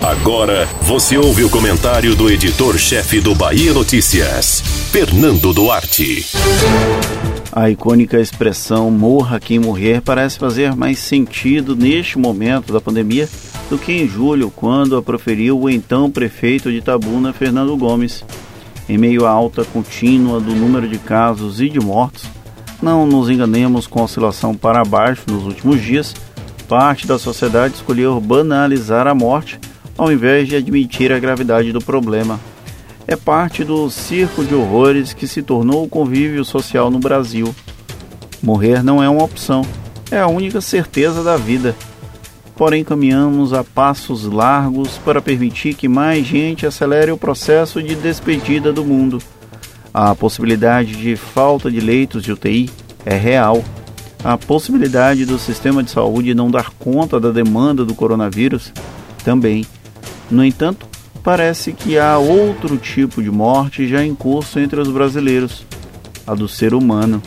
Agora você ouve o comentário do editor-chefe do Bahia Notícias, Fernando Duarte. A icônica expressão morra quem morrer parece fazer mais sentido neste momento da pandemia do que em julho, quando a proferiu o então prefeito de Itabuna, Fernando Gomes. Em meio à alta contínua do número de casos e de mortos, não nos enganemos com a oscilação para baixo nos últimos dias, parte da sociedade escolheu banalizar a morte ao invés de admitir a gravidade do problema é parte do circo de horrores que se tornou o convívio social no Brasil. Morrer não é uma opção, é a única certeza da vida. Porém, caminhamos a passos largos para permitir que mais gente acelere o processo de despedida do mundo. A possibilidade de falta de leitos de UTI é real. A possibilidade do sistema de saúde não dar conta da demanda do coronavírus também. No entanto, parece que há outro tipo de morte já em curso entre os brasileiros, a do ser humano.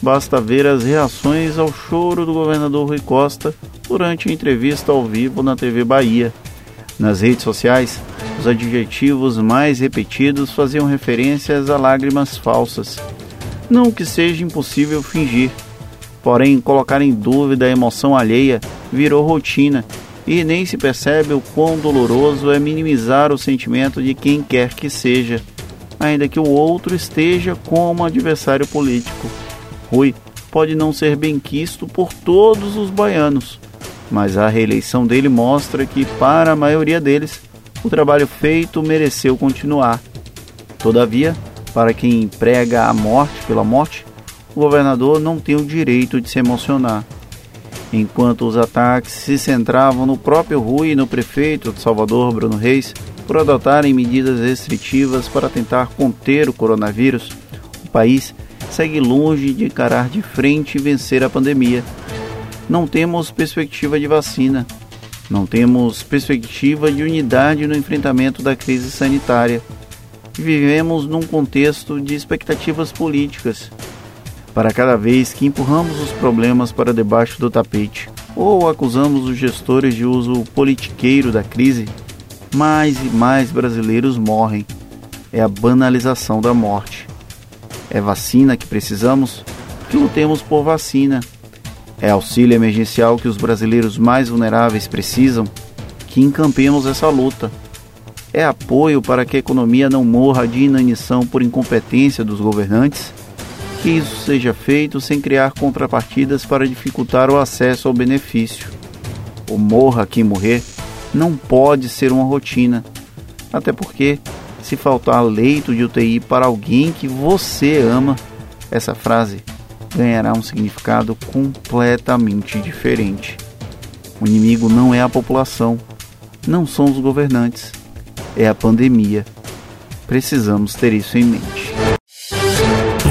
Basta ver as reações ao choro do governador Rui Costa durante a entrevista ao vivo na TV Bahia. Nas redes sociais, os adjetivos mais repetidos faziam referências a lágrimas falsas. Não que seja impossível fingir, porém colocar em dúvida a emoção alheia virou rotina e nem se percebe o quão doloroso é minimizar o sentimento de quem quer que seja, ainda que o outro esteja como adversário político. Rui pode não ser benquisto por todos os baianos, mas a reeleição dele mostra que, para a maioria deles, o trabalho feito mereceu continuar. Todavia, para quem prega a morte pela morte, o governador não tem o direito de se emocionar enquanto os ataques se centravam no próprio Rui e no prefeito de Salvador, Bruno Reis, por adotarem medidas restritivas para tentar conter o coronavírus, o país segue longe de encarar de frente e vencer a pandemia. Não temos perspectiva de vacina, não temos perspectiva de unidade no enfrentamento da crise sanitária. Vivemos num contexto de expectativas políticas para cada vez que empurramos os problemas para debaixo do tapete ou acusamos os gestores de uso politiqueiro da crise, mais e mais brasileiros morrem. É a banalização da morte. É vacina que precisamos? Que lutemos por vacina. É auxílio emergencial que os brasileiros mais vulneráveis precisam? Que encampemos essa luta. É apoio para que a economia não morra de inanição por incompetência dos governantes? Que isso seja feito sem criar contrapartidas para dificultar o acesso ao benefício. O morra quem morrer não pode ser uma rotina, até porque, se faltar leito de UTI para alguém que você ama, essa frase ganhará um significado completamente diferente. O inimigo não é a população, não são os governantes, é a pandemia. Precisamos ter isso em mente.